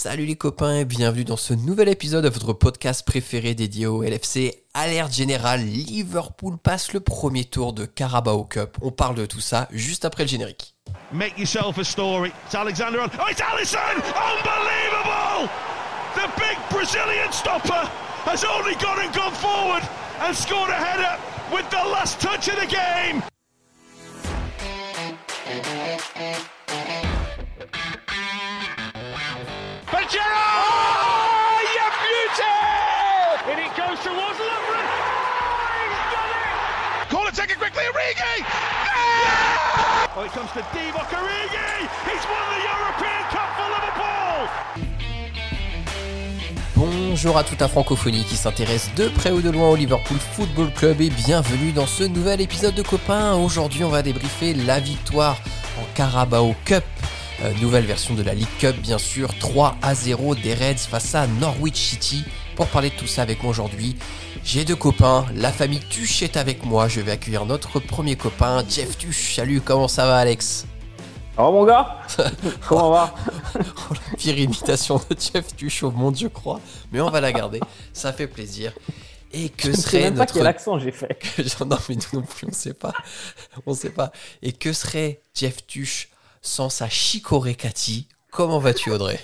Salut les copains et bienvenue dans ce nouvel épisode de votre podcast préféré dédié au LFC. Alerte générale, Liverpool passe le premier tour de Carabao Cup. On parle de tout ça juste après le générique. Make yourself a story. It's Alexander. Oh, it's Allison! Unbelievable! The big Brazilian stopper has only gone and gone forward and scored a header with the last touch of the game. Origi! Yeah! Oh, it comes to Divock Origi! He's won the European Cup for Liverpool! Bonjour à toute la francophonie qui s'intéresse de près ou de loin au Liverpool Football Club et bienvenue dans ce nouvel épisode de copains. Aujourd'hui on va débriefer la victoire en Carabao Cup euh, nouvelle version de la League Cup, bien sûr. 3 à 0 des Reds face à Norwich City. Pour parler de tout ça avec moi aujourd'hui, j'ai deux copains. La famille Tuche est avec moi. Je vais accueillir notre premier copain, Jeff Tuche. Salut, comment ça va, Alex? Oh mon gars? Comment va? Oh, La pire imitation de Jeff Tuche au monde, je crois. Mais on va la garder. Ça fait plaisir. Et que je serait sais même notre... pas quel accent j'ai fait. non, mais nous non plus, on sait pas. On sait pas. Et que serait Jeff Tuche sans sa chicorée Cathy? Comment vas-tu, Audrey?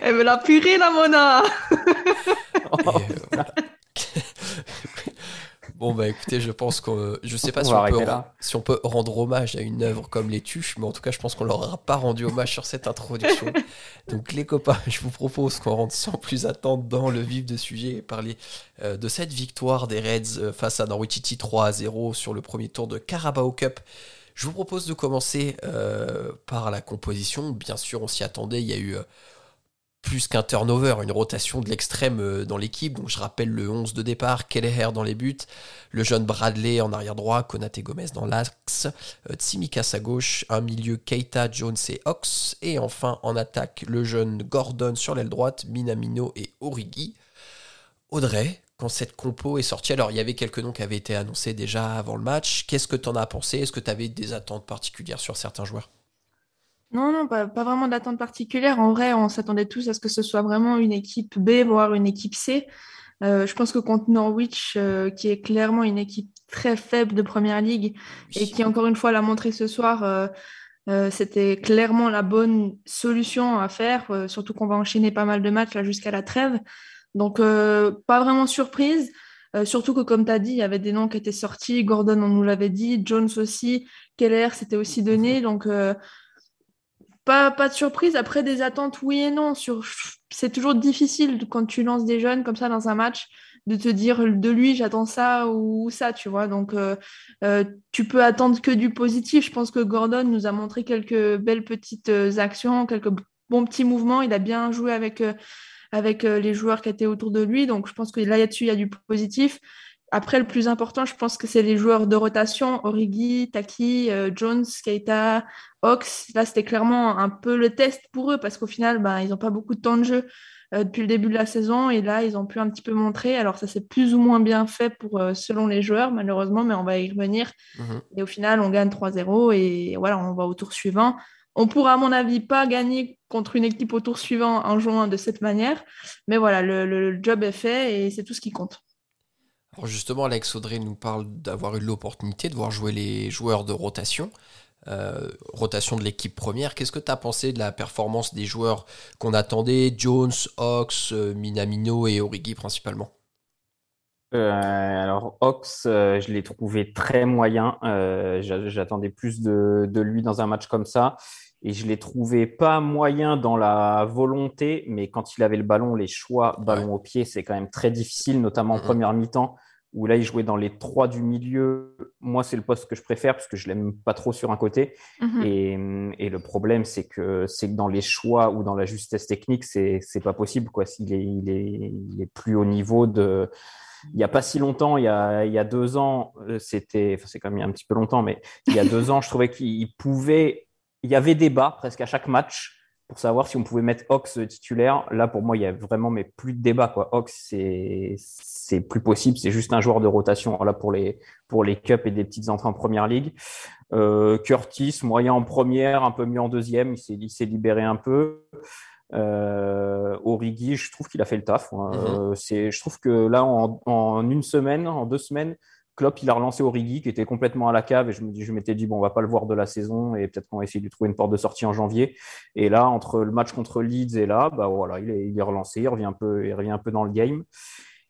Elle me l'a purée, la Mona oh, euh, Bon bah écoutez, je pense que je sais pas si on, peut, si on, peut, rendre hommage à une œuvre comme les Tuches, mais en tout cas je pense qu'on leur aura pas rendu hommage sur cette introduction. Donc les copains, je vous propose qu'on rentre sans plus attendre dans le vif de sujet et parler euh, de cette victoire des Reds euh, face à Norwich City 3 à 0 sur le premier tour de Carabao Cup. Je vous propose de commencer euh, par la composition. Bien sûr, on s'y attendait. Il y a eu euh, plus qu'un turnover, une rotation de l'extrême euh, dans l'équipe. Donc, je rappelle le 11 de départ, Kelleher dans les buts, le jeune Bradley en arrière droit, Konate Gomez dans l'axe, Tsimikas à gauche, un milieu Keita, Jones et Ox. Et enfin, en attaque, le jeune Gordon sur l'aile droite, Minamino et Origi. Audrey, quand cette compo est sortie. Alors, il y avait quelques noms qui avaient été annoncés déjà avant le match. Qu'est-ce que tu en as pensé? Est-ce que tu avais des attentes particulières sur certains joueurs? Non, non, pas, vraiment d'attentes particulières. En vrai, on s'attendait tous à ce que ce soit vraiment une équipe B, voire une équipe C. Euh, je pense que contre Norwich, euh, qui est clairement une équipe très faible de Première Ligue et qui, encore une fois, l'a montré ce soir, euh, c'était clairement la bonne solution à faire, surtout qu'on va enchaîner pas mal de matchs là jusqu'à la trêve. Donc, pas vraiment surprise. Surtout que, comme tu as dit, il y avait des noms qui étaient sortis. Gordon, on nous l'avait dit. Jones aussi. Keller, c'était aussi donné. Donc, euh, pas, de surprise. Après, des attentes, oui et non. C'est toujours difficile quand tu lances des jeunes comme ça dans un match de te dire de lui, j'attends ça ou ça, tu vois. Donc, tu peux attendre que du positif. Je pense que Gordon nous a montré quelques belles petites actions, quelques bons petits mouvements. Il a bien joué avec avec euh, les joueurs qui étaient autour de lui. Donc, je pense que là-dessus, il y a du positif. Après, le plus important, je pense que c'est les joueurs de rotation, Origi, Taki, euh, Jones, Keita, Ox. Là, c'était clairement un peu le test pour eux parce qu'au final, ben, ils n'ont pas beaucoup de temps de jeu euh, depuis le début de la saison et là, ils ont pu un petit peu montrer. Alors, ça s'est plus ou moins bien fait pour, selon les joueurs, malheureusement, mais on va y revenir. Mhm. Et au final, on gagne 3-0 et voilà, on va au tour suivant. On pourra, à mon avis, pas gagner contre une équipe au tour suivant en jouant de cette manière. Mais voilà, le, job est fait et c'est tout ce qui compte. Alors justement, Alex Audrey nous parle d'avoir eu l'opportunité de voir jouer les joueurs de rotation. Euh, rotation de l'équipe première. Qu'est-ce que tu as pensé de la performance des joueurs qu'on attendait Jones, Ox, euh, Minamino et Origi principalement? Euh, alors Ox, je l'ai trouvé très moyen. J'attendais plus de, de, lui dans un match comme ça. Et je l'ai trouvé pas moyen dans la volonté, mais quand il avait le ballon, les choix ballon au pied, c'est quand même très difficile, notamment en première mi-temps, où là, il jouait dans les trois du milieu. Moi, c'est le poste que je préfère parce que je l'aime pas trop sur un côté. Mhm. et, le problème, c'est que, c'est que dans les choix ou dans la justesse technique, c'est, c'est pas possible. Quoi. S'il est, il est, il est plus haut niveau de. Il n'y a pas si longtemps, il y a, il y a deux ans, euh, c'était, enfin, c'est quand même un petit peu longtemps, mais il y a deux ans, je trouvais qu'il pouvait il y avait débat presque à chaque match pour savoir si on pouvait mettre Ox titulaire. Là, pour moi, il y a vraiment mais plus de débat. Quoi. Ox, c'est c'est plus possible. C'est juste un joueur de rotation là pour les pour les cups et des petites entrées en première ligue. Euh, Curtis, moyen en première, un peu mieux en deuxième. Il s'est libéré un peu. Euh, Origi, je trouve qu'il a fait le taf. Hein. Mhm. c'est, je trouve que là, en, une semaine, en deux semaines, Klopp, il a relancé Origi qui était complètement à la cave et je, me dis, je m'étais dit, bon, on va pas le voir de la saison et peut-être qu'on va essayer de lui trouver une porte de sortie en janvier. Et là, entre le match contre Leeds et là, bah voilà, il est, il est relancé, il revient, un peu, il revient un peu dans le game.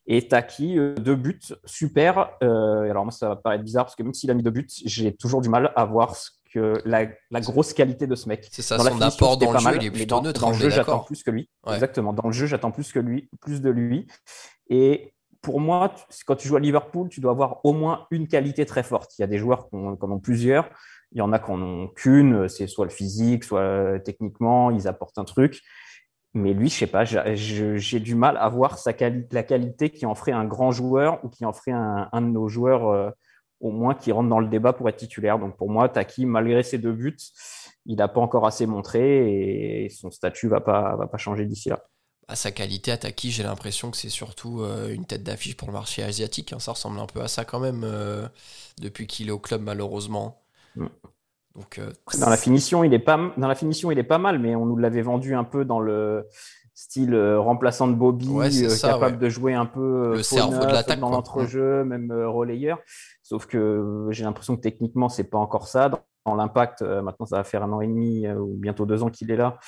Et Taki, euh, deux buts, super. Euh, alors moi, ça va paraître bizarre parce que même s'il a mis deux buts, j'ai toujours du mal à voir ce que la, grosse qualité de ce mec. C'est ça, son apport dans le jeu, il est plutôt neutre. Dans le jeu, j'attends plus que lui. Exactement. Dans le jeu, j'attends plus que lui, plus de lui. Et pour moi, quand tu joues à Liverpool, tu dois avoir au moins une qualité très forte. Il y a des joueurs qui en ont plusieurs. Il y en a qui en ont qu'une. C'est soit le physique, soit euh, techniquement, ils apportent un truc. Mais lui, je sais pas, j'ai du mal à voir sa la qualité qui en ferait un grand joueur ou qui en ferait un, de nos joueurs euh, au moins qui rentre dans le débat pour être titulaire. Donc pour moi, Taki, malgré ses deux buts, il n'a pas encore assez montré et son statut va pas, va pas changer d'ici là. À sa qualité à Taki, j'ai l'impression que c'est surtout euh, une tête d'affiche pour le marché asiatique. Hein. Ça ressemble un peu à ça quand même euh, depuis qu'il est au club malheureusement. Mm. Euh, dans la finition, il est pas dans la finition, il est pas mal, mais on nous l'avait vendu un peu dans le style remplaçant de Bobby, capable de jouer un peu le cerveau de l'attaque dans l'entrejeu, même relayeur. Sauf que j'ai l'impression que techniquement, c'est pas encore ça. Dans, l'impact, maintenant, ça va faire un an et demi ou bientôt deux ans qu'il est là.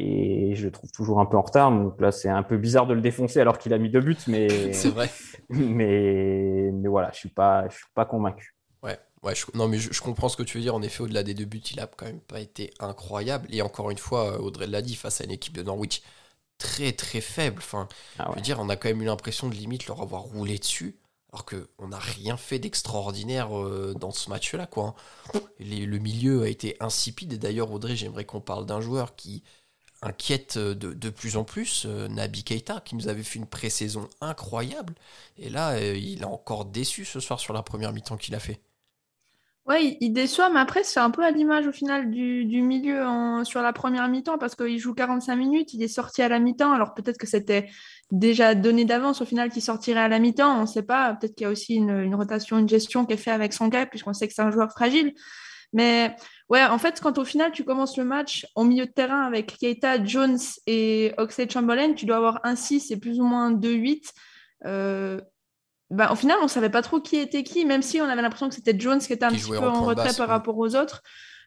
Et je le trouve toujours un peu en retard. Donc là, c'est un peu bizarre de le défoncer alors qu'il a mis deux buts. Mais c'est vrai. Mais, mais voilà, je suis pas, je suis pas convaincu. Ouais, je, non, mais je, comprends ce que tu veux dire. En effet, au-delà des deux buts, il a quand même pas été incroyable. Et encore une fois, euh, Audrey l'a dit, face à une équipe de Norwich très très faible. Enfin, ah je veux dire, on a quand même eu l'impression de limite leur avoir roulé dessus. Alors qu'on n'a rien fait d'extraordinaire euh, dans ce match-là, quoi. le milieu a été insipide. Et d'ailleurs, Audrey, j'aimerais qu'on parle d'un joueur qui inquiète euh, de, de, plus en plus, Nabi Keita, qui nous avait fait une pré-saison incroyable. Et là, il a encore déçu ce soir sur la première mi-temps qu'il a fait. Ouais, il déçoit, mais après, c'est un peu à l'image au final du, milieu sur la première mi-temps parce qu'il joue 45 minutes, il est sorti à la mi-temps. Alors peut-être que c'était déjà donné d'avance au final qu'il sortirait à la mi-temps, on ne sait pas. Peut-être qu'il y a aussi une, rotation, une gestion qui est faite avec son gars, puisqu'on sait que c'est un joueur fragile. Mais ouais, en fait, quand au final tu commences le match au milieu de terrain avec Keita, Jones et Oxlade Chamberlain, tu dois avoir un 6 et plus ou moins 2-8. Euh, bah, au final, on savait pas trop qui était qui, même si on avait l'impression que c'était Jones qui était un petit peu en, retrait par rapport aux autres.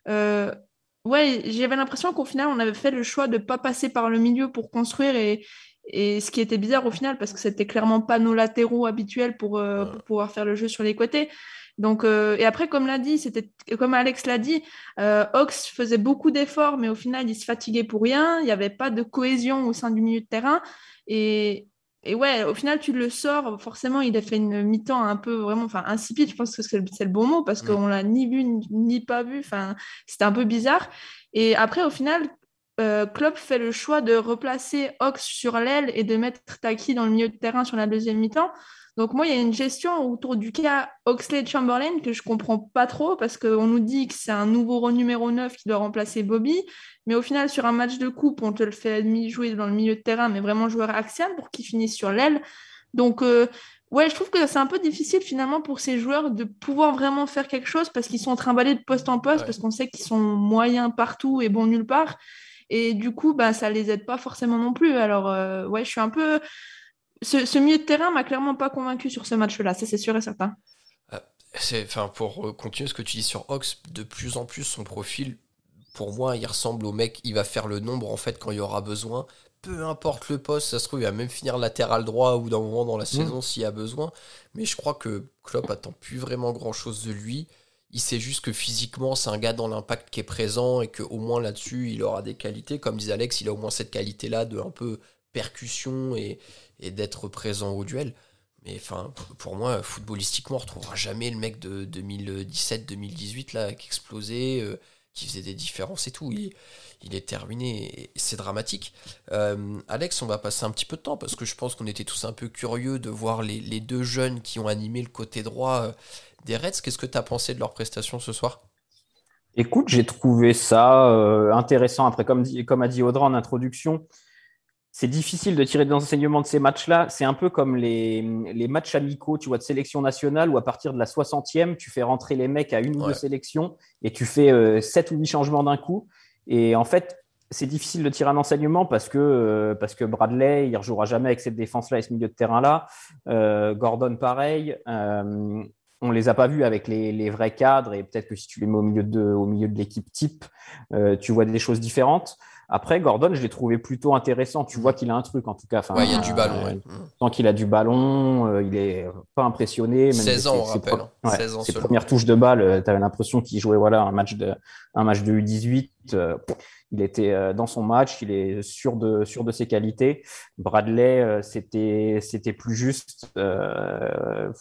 Euh, ouais, j'avais l'impression qu'au final, on avait fait le choix de pas passer par le milieu pour construire et, et ce qui était bizarre au final, parce que c'était clairement pas nos latéraux habituels pour, euh, pouvoir faire le jeu sur les côtés. Donc, euh, et après, comme l'a dit, c'était comme Alex l'a dit, Ox faisait beaucoup d'efforts, mais au final, il se fatiguait pour rien. Il n'y avait pas de cohésion au sein du milieu de terrain. Et, et ouais, au final, tu le sors. Forcément, il a fait une mi-temps un peu vraiment, enfin, insipide. Je pense que c'est le, bon mot parce mm. qu'on l'a ni vu ni pas vu. Enfin, c'était un peu bizarre. Et après, au final, euh, Klopp fait le choix de replacer Ox sur l'aile et de mettre Taki dans le milieu de terrain sur la deuxième mi-temps. Donc moi, il y a une gestion autour du cas Oxley-Chamberlain que je comprends pas trop parce qu'on nous dit que c'est un nouveau numéro 9 qui doit remplacer Bobby. Mais au final, sur un match de coupe, on te le fait jouer dans le milieu de terrain, mais vraiment joueur axial pour qu'il finisse sur l'aile. Donc euh, ouais, je trouve que c'est un peu difficile finalement pour ces joueurs de pouvoir vraiment faire quelque chose parce qu'ils sont trimballés de poste en poste, parce qu'on sait qu'ils sont moyens partout et bons nulle part. Et du coup, bah, ça les aide pas forcément non plus. Alors euh, ouais, je suis un peu ce, milieu de terrain m'a clairement pas convaincu sur ce match-là, ça c'est sûr et certain. Euh, enfin, pour euh, continuer ce que tu dis sur Ox, de plus en plus son profil, pour moi, il ressemble au mec, il va faire le nombre en fait quand il y aura besoin. Peu importe le poste, ça se trouve, il va même finir latéral droit ou d'un moment dans la mmh. saison s'il y a besoin. Mais je crois que Klopp attend plus vraiment grand chose de lui. Il sait juste que physiquement, c'est un gars dans l'impact qui est présent et qu'au moins là-dessus, il aura des qualités. Comme disait Alex, il a au moins cette qualité-là de un peu percussion et, et d'être présent au duel. Mais enfin, pour moi, footballistiquement, on retrouvera jamais le mec de 2017-2018 là qui explosait, euh, qui faisait des différences et tout. Il, est terminé, c'est dramatique. Euh, Alex, on va passer un petit peu de temps parce que je pense qu'on était tous un peu curieux de voir les, deux jeunes qui ont animé le côté droit euh, des Reds. Qu'est-ce que tu as pensé de leur prestation ce soir? Écoute, j'ai trouvé ça intéressant. Après, comme, comme a dit Audra en introduction, c'est difficile de tirer des enseignements de ces matchs-là. C'est un peu comme les, matchs amicaux, tu vois, de sélection nationale, où à partir de la 60e, tu fais rentrer les mecs à une ou deux sélections et tu fais euh, sept ou huit changements d'un coup. Et en fait, c'est difficile de tirer un enseignement parce que, euh, parce que Bradley, il ne rejouera jamais avec cette défense-là et ce milieu de terrain-là. Euh, Gordon, pareil. Euh, on ne les a pas vus avec les, vrais cadres et peut-être que si tu les mets au milieu de, au milieu de l'équipe type, tu vois des choses différentes. Après, Gordon, je l'ai trouvé plutôt intéressant. Tu vois qu'il a un truc, en tout cas. Enfin, il y a du ballon. Ouais. Tant qu'il a du ballon, il est pas impressionné. 16 ans, on rappelle. 16 ans ses premières touches de balle, tu avais l'impression qu'il jouait voilà, un, match de, un match de U18 il était euh, dans son match, il est sûr de, sûr de ses qualités. Bradley, euh, c'était, c'était plus juste. Euh,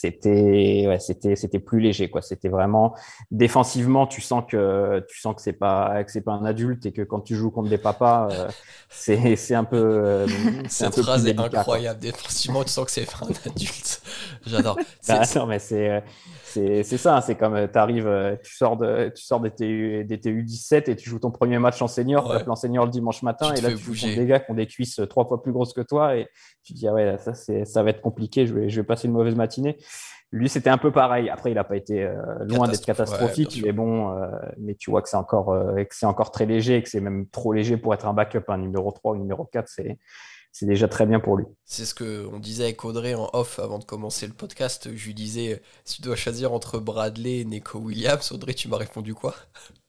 c'était ouais, c'était c'était plus léger quoi. C'était vraiment défensivement tu sens que tu sens que c'est pas que c'est pas un adulte et que quand tu joues contre des papas c'est c'est un peu cette phrase est incroyable. Défensivement tu sens que c'est un adulte. J'adore. Bah, non mais c'est c'est ça, c'est comme euh, tu arrives, euh, tu sors, de, tu sors des, TU, des TU17 et tu joues ton premier match en senior, tu en senior le dimanche matin et là tu joues des gars qui ont des cuisses euh, trois fois plus grosses que toi et tu dis ah ouais, ça, ça va être compliqué, je vais, je vais passer une mauvaise matinée. Lui, c'était un peu pareil. Après, il n'a pas été loin d'être catastrophique, mais bon, mais tu vois que c'est encore, que c'est encore très léger et que c'est même trop léger pour être un backup, un numéro 3 ou numéro 4. C'est, c'est déjà très bien pour lui. C'est ce qu'on disait avec Audrey en off avant de commencer le podcast. Je lui disais si tu dois choisir entre Bradley et Neko Williams, Audrey, tu m'as répondu quoi?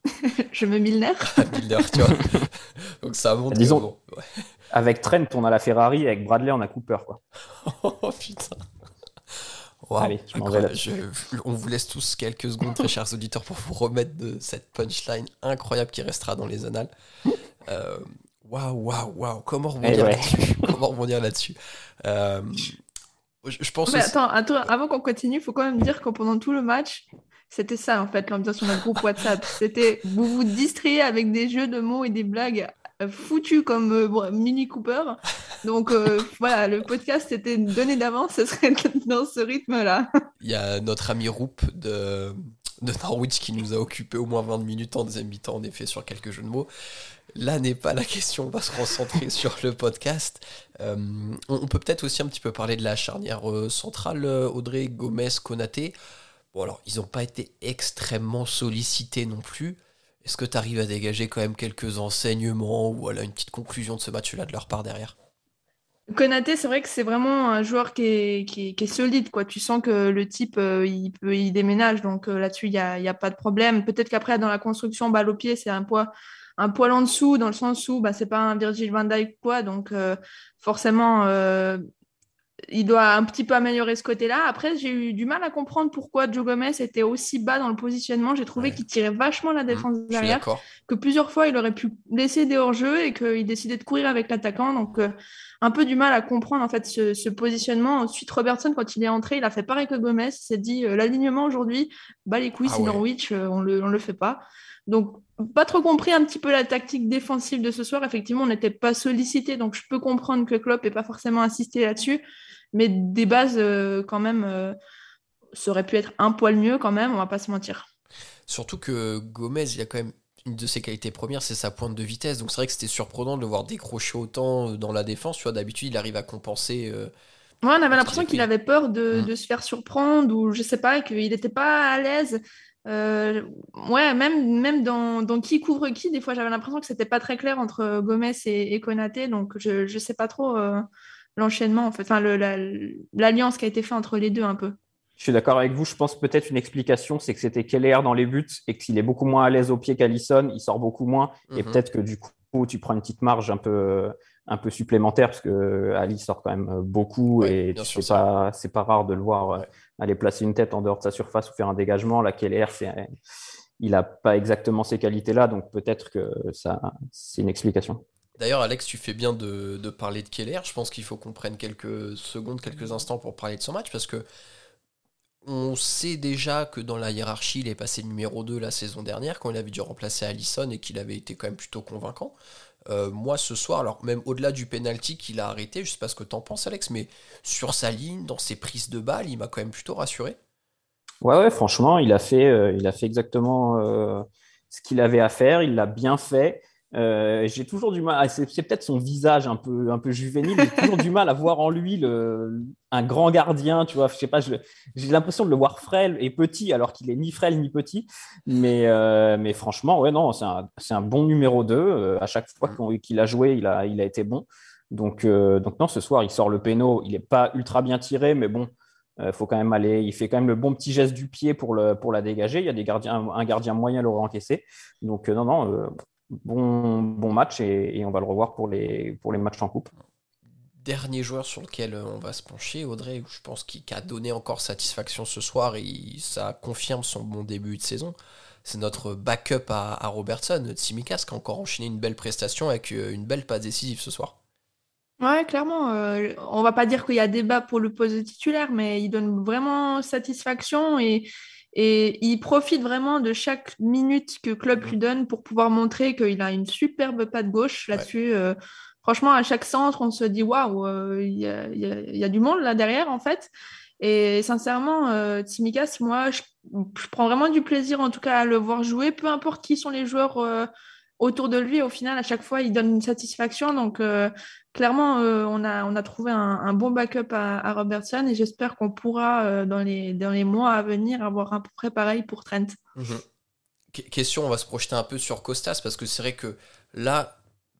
Je mets Milner. Ah, Milner, tu vois. Donc ça montre. Disons, avec Trent, on a la Ferrari, avec Bradley, on a Cooper. Quoi. oh putain. Allez, je on vous laisse tous quelques secondes, très chers auditeurs, pour vous remettre de cette punchline incroyable qui restera dans les annales. Euh, Waouh, waouh, waouh. Comment rebondir là-dessus? Comment rebondir là-dessus? Euh, je, pense. Mais attends, avant qu'on continue, il faut quand même dire que pendant tout le match, c'était ça en fait l'ambiance sur notre groupe WhatsApp. C'était vous vous distrayez avec des jeux de mots et des blagues euh, foutus comme euh, Mini Cooper. Donc voilà, le podcast était donné d'avance, ce serait dans ce rythme-là. Il y a notre ami Roop de, de Norwich qui nous a occupé au moins 20 minutes en deuxième mi-temps, en effet, sur quelques jeux de mots. Là n'est pas la question, on va se concentrer sur le podcast. Euh, on, peut peut-être aussi un petit peu parler de la charnière euh, centrale, euh, Audrey, Gomez, Konaté. Bon alors, ils n'ont pas été extrêmement sollicités non plus. Est-ce que tu arrives à dégager quand même quelques enseignements ou une petite conclusion de ce match-là de leur part derrière? Konaté, c'est vrai que c'est vraiment un joueur qui est, solide. Quoi. Tu sens que le type, il, peut, il déménage, donc là-dessus, il n'y a, a, pas de problème. Peut-être qu'après, dans la construction, balle au pied, c'est un poids un poil en dessous, dans le sens où bah, c'est pas un Virgil van Dijk quoi, donc euh, forcément euh, il doit un petit peu améliorer ce côté-là. Après, j'ai eu du mal à comprendre pourquoi Joe Gomez était aussi bas dans le positionnement. J'ai trouvé qu'il tirait vachement la mmh, défense derrière, que plusieurs fois il aurait pu laisser des hors-jeux et qu'il décidait de courir avec l'attaquant. Donc euh, un peu du mal à comprendre en fait ce, positionnement. Ensuite, Robertson, quand il est entré, il a fait pareil que Gomez. Il s'est dit l'alignement aujourd'hui, bah les couilles, ah c'est Norwich, on le, on le fait pas. Donc pas trop compris un petit peu la tactique défensive de ce soir. Effectivement, on n'était pas sollicité, donc je peux comprendre que Klopp n'ait pas forcément insisté là-dessus. Mais des bases, euh, quand même, euh, ça aurait pu être un poil mieux quand même, on va pas se mentir. Surtout que Gomez, il a quand même une de ses qualités premières, c'est sa pointe de vitesse. Donc c'est vrai que c'était surprenant de le voir décrocher autant euh, dans la défense. Tu vois, d'habitude, il arrive à compenser. ouais, on avait l'impression qu'il avait peur de, mmh. de, se faire surprendre ou je sais pas, qu'il n'était pas à l'aise. Euh, ouais, même, même dans, dans, qui couvre qui, des fois j'avais l'impression que c'était pas très clair entre Gomez et, Konaté, donc je, je sais pas trop euh, l'enchaînement, en fait, enfin l'alliance qui a été faite entre les deux un peu. Je suis d'accord avec vous. Je pense peut-être une explication, c'est que c'était Keller dans les buts et qu'il est beaucoup moins à l'aise au pied qu'Alisson. Il sort beaucoup moins. Et mhm. peut-être que du coup, tu prends une petite marge un peu, un peu supplémentaire parce que Ali sort quand même beaucoup et c'est pas, c'est pas rare de le voir aller placer une tête en dehors de sa surface ou faire un dégagement. La Keller, il n'a pas exactement ces qualités-là, donc peut-être que ça, c'est une explication. D'ailleurs, Alex, tu fais bien de, parler de Keller. Je pense qu'il faut qu'on prenne quelques secondes, quelques instants pour parler de son match parce que on sait déjà que dans la hiérarchie, il est passé numéro 2 la saison dernière quand il avait dû remplacer Allison et qu'il avait été quand même plutôt convaincant. Euh, moi ce soir, alors même au-delà du penalty qu'il a arrêté, je sais pas ce que t'en penses Alex, mais sur sa ligne, dans ses prises de balles, il m'a quand même plutôt rassuré. Ouais, ouais, franchement, il a fait, euh, il a fait exactement euh, ce qu'il avait à faire, il l'a bien fait. Euh, j'ai toujours du mal, ah, c'est, peut-être son visage un peu, un peu juvénile, j'ai toujours du mal à voir en lui un grand gardien, tu vois, je sais pas, j'ai l'impression de le voir frêle et petit alors qu'il est ni frêle ni petit, mais, euh, franchement, ouais, non, c'est un, un, bon numéro 2, euh, à chaque fois qu'il a joué, il a, il a été bon, donc, donc non, ce soir, il sort le péno, il n'est pas ultra bien tiré, mais bon, il faut quand même aller, il fait quand même le bon petit geste du pied pour, le, pour la dégager, il y a des gardiens, un gardien moyen l'aurait encaissé, donc non, non, bon, bon match et, on va le revoir pour les, pour les matchs en coupe. Dernier joueur sur lequel euh, on va se pencher, Audrey, je pense qu'il a donné encore satisfaction ce soir et ça confirme son bon début de saison. C'est notre backup à, Robertson, Tsimikas, qui a encore enchaîné une belle prestation avec euh, une belle passe décisive ce soir. Ouais, clairement. Euh, on va pas dire qu'il y a débat pour le poste de titulaire, mais il donne vraiment satisfaction et et il profite vraiment de chaque minute que club lui donne pour pouvoir montrer qu'il a une superbe patte gauche là-dessus. Euh, franchement, à chaque centre, on se dit waouh, euh, il y, a du monde là derrière en fait. Et sincèrement, euh, Tsimikas, moi, je, prends vraiment du plaisir en tout cas à le voir jouer, peu importe qui sont les joueurs autour de lui, au final, à chaque fois, il donne une satisfaction. Donc, euh, clairement, euh, on, a, on a trouvé un, bon backup à, Robertson et j'espère qu'on pourra, euh, dans, les, dans les mois à venir, avoir un peu près pareil pour Trent. Mhm. Question, on va se projeter un peu sur Costas parce que c'est vrai que là,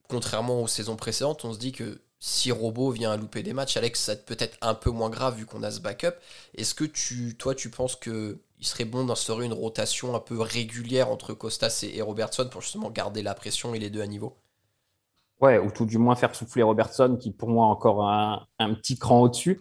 contrairement aux saisons précédentes, on se dit que si Robo vient à louper des matchs, Alex, ça peut être un peu moins grave vu qu'on a ce backup. Est-ce que tu, toi, tu penses que il serait bon d'instaurer une rotation un peu régulière entre Costas et, Robertson pour justement garder la pression et les deux à niveau Ouais, ou tout du moins faire souffler Robertson, qui pour moi encore un, un petit cran au-dessus.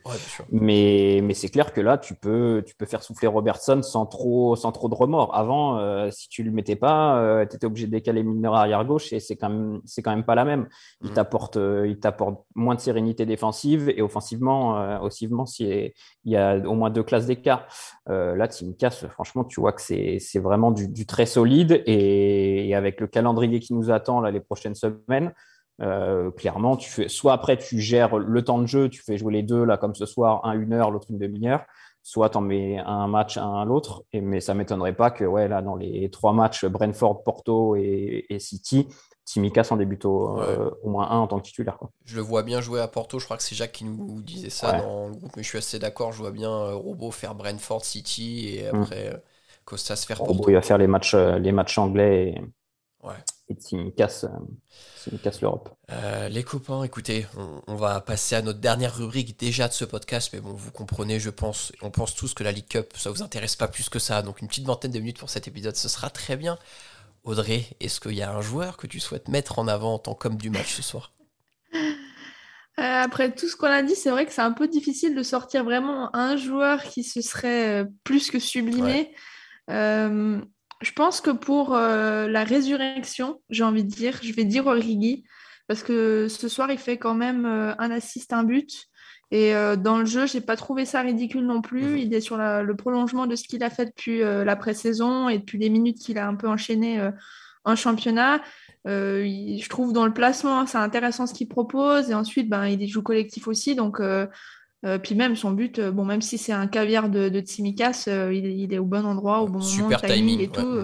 mais mais c'est clair que là, tu peux, tu peux faire souffler Robertson sans trop, sans trop de remords. Avant, euh, si tu le mettais pas, euh, tu étais obligé de décaler Milner arrière gauche et c'est quand même, c'est quand même pas la même. Il mm. t'apporte, euh, il t'apporte moins de sérénité défensive et offensivement, offensivement, il y a au moins deux classes d'écart. là, casse franchement, tu vois que c'est, c'est vraiment du, du, très solide et, et, avec le calendrier qui nous attend là les prochaines semaines. Euh, clairement, tu fais, soit après tu gères le temps de jeu, tu fais jouer les deux, là comme ce soir, un une heure, l'autre une demi-heure, soit tu en mets un match, un à l'autre. Mais ça m'étonnerait pas que ouais, là, dans les trois matchs, Brentford, Porto et, City, Timikas en débute au, euh, au, moins un en tant que titulaire. Quoi. Je le vois bien jouer à Porto, je crois que c'est Jacques qui nous disait ça dans le groupe, mais je suis assez d'accord, je vois bien euh, Robo faire Brentford City et mm. après Costas faire Porto. Robo, il va faire les matchs, les matchs anglais et, ouais. Et Timikas casse l'Europe. Euh, les copains, écoutez, on, va passer à notre dernière rubrique déjà de ce podcast, mais bon, vous comprenez, je pense, on pense tous que la League Cup, ça vous intéresse pas plus que ça, donc une petite vingtaine de minutes pour cet épisode, ce sera très bien. Audrey, est-ce qu'il y a un joueur que tu souhaites mettre en avant en tant qu'homme du match ce soir? Euh, après tout ce qu'on a dit, c'est vrai que c'est un peu difficile de sortir vraiment un joueur qui se serait euh, plus que sublimé. Je pense que pour euh, la résurrection, j'ai envie de dire, je vais dire Origi, parce que ce soir, il fait quand même euh, un assist, un but. Et euh, dans le jeu, j'ai pas trouvé ça ridicule non plus. Mhm. Il est sur le prolongement de ce qu'il a fait depuis la pré-saison et depuis les minutes qu'il a un peu enchaîné en championnat. je trouve dans le placement, c'est intéressant ce qu'il propose. Et ensuite, ben, il joue collectif aussi. Donc, euh, puis même son but, euh, bon, même si c'est un caviar de, de Tsimikas, euh, il, est au bon endroit, au bon moment, timing, et tout.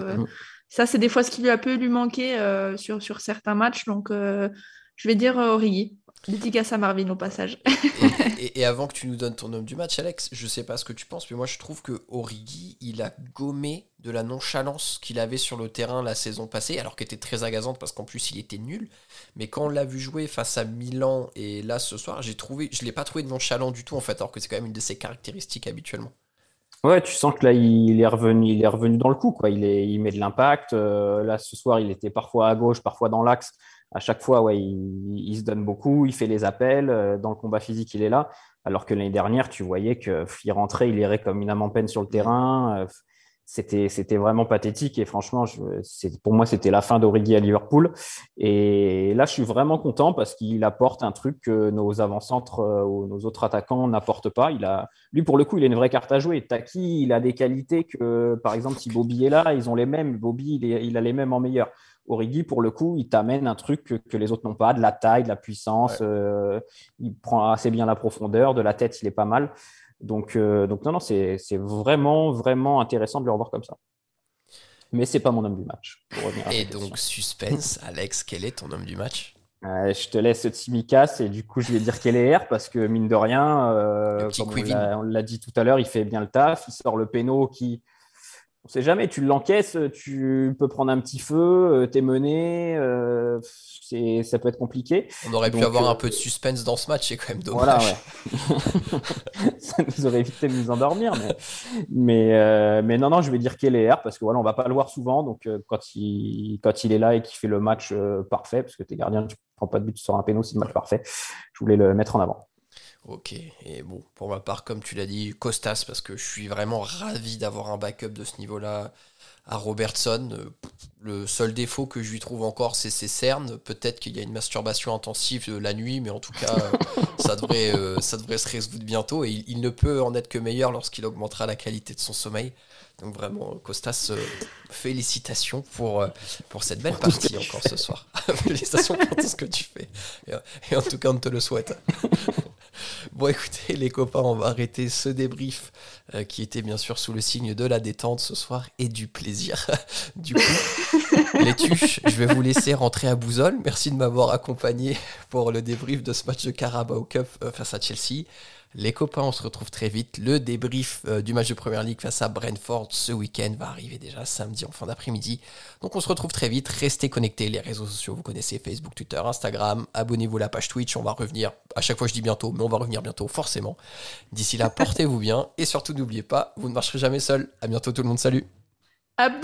Ça, c'est des fois ce qui lui a pu lui manquer sur, sur certains matchs. Donc, je vais dire Origi. Dédicace à Marvin au passage. et, avant que tu nous donnes ton homme du match, Alex, je sais pas ce que tu penses, mais moi je trouve que Origi, il a gommé de la nonchalance qu'il avait sur le terrain la saison passée, alors qu'elle était très agaçante parce qu'en plus il était nul. Mais quand on l'a vu jouer face à Milan et là ce soir, j'ai trouvé, je l'ai pas trouvé nonchalant du tout en fait, alors que c'est quand même une de ses caractéristiques habituellement. Ouais, tu sens que là, il est revenu, il est revenu dans le coup. Quoi. Il, est, il met de l'impact. Euh, là, ce soir, il était parfois à gauche, parfois dans l'axe à chaque fois, ouais, il, se donne beaucoup, il fait les appels. Euh, dans le combat physique, il est là. Alors que l'année dernière, tu voyais qu'il rentrait, il irait comme une âme en peine sur le terrain. C'était, c'était vraiment pathétique. Et franchement, je, pour moi, c'était la fin d'Origi à Liverpool. Et là, je suis vraiment content parce qu'il apporte un truc que nos avant-centres euh, ou nos autres attaquants n'apportent pas. Il a, lui, pour le coup, il a une vraie carte à jouer. Taki, il a des qualités que, par exemple, si Bobby est là, ils ont les mêmes. Bobby, il, il a les mêmes en meilleur. Origi, pour le coup, il t'amène un truc que, les autres n'ont pas, de la taille, de la puissance. Euh, il prend assez bien la profondeur, de la tête, il est pas mal. Donc, euh, donc non, non, c'est vraiment, vraiment intéressant de le revoir comme ça. Mais c'est pas mon homme du match. Et donc, suspense, Alex, quel est ton homme du match? Je te laisse Tsimikas et du coup, je vais dire quel est R parce que mine de rien, euh, comme on l'a dit tout à l'heure, il fait bien le taf. Il sort le péno qui. On sait jamais, tu l'encaisses, tu peux prendre un petit feu, euh, t'es mené. Euh, ça peut être compliqué. On aurait pu avoir un euh, peu de suspense dans ce match, c'est quand même dommage. ça nous aurait évité de nous endormir. Mais, euh, mais, non, non, je vais dire qu'il est R parce que voilà, on va pas le voir souvent. Donc quand, il, quand il est là et qu'il fait le match parfait, parce que tu es gardien, tu prends pas de but sur un péno, c'est le match parfait. Je voulais le mettre en avant. Ok, et bon, pour ma part, comme tu l'as dit, Costas, parce que je suis vraiment ravi d'avoir un backup de ce niveau-là à Robertson. Euh, le seul défaut que je lui trouve encore, c'est ses cernes. Peut-être qu'il y a une masturbation intensive euh, la nuit, mais en tout cas, euh, ça, devrait, ça devrait se résoudre bientôt. Et il, ne peut en être que meilleur lorsqu'il augmentera la qualité de son sommeil. Donc vraiment, Costas, félicitations pour, pour cette belle partie encore ce soir. félicitations pour tout ce que tu fais. Et, en tout cas, on te le souhaite. Bon, écoutez, les copains, on va arrêter ce débrief euh, qui était bien sûr sous le signe de la détente ce soir et du plaisir. du coup, les tuches, je vais vous laisser rentrer à Bouzol. Merci de m'avoir accompagné pour le débrief de ce match de Carabao Cup euh, face à Chelsea. Les copains, on se retrouve très vite. Le débrief euh, du match de Première Ligue face à Brentford ce week-end va arriver déjà samedi en fin d'après-midi. Donc on se retrouve très vite. Restez connectés. Les réseaux sociaux, vous connaissez Facebook, Twitter, Instagram. Abonnez-vous à la page Twitch. On va revenir. À chaque fois, je dis bientôt, mais on va revenir bientôt, forcément. D'ici là, portez-vous bien. Et surtout, n'oubliez pas, vous ne marcherez jamais seul. À bientôt tout le monde. Salut. Up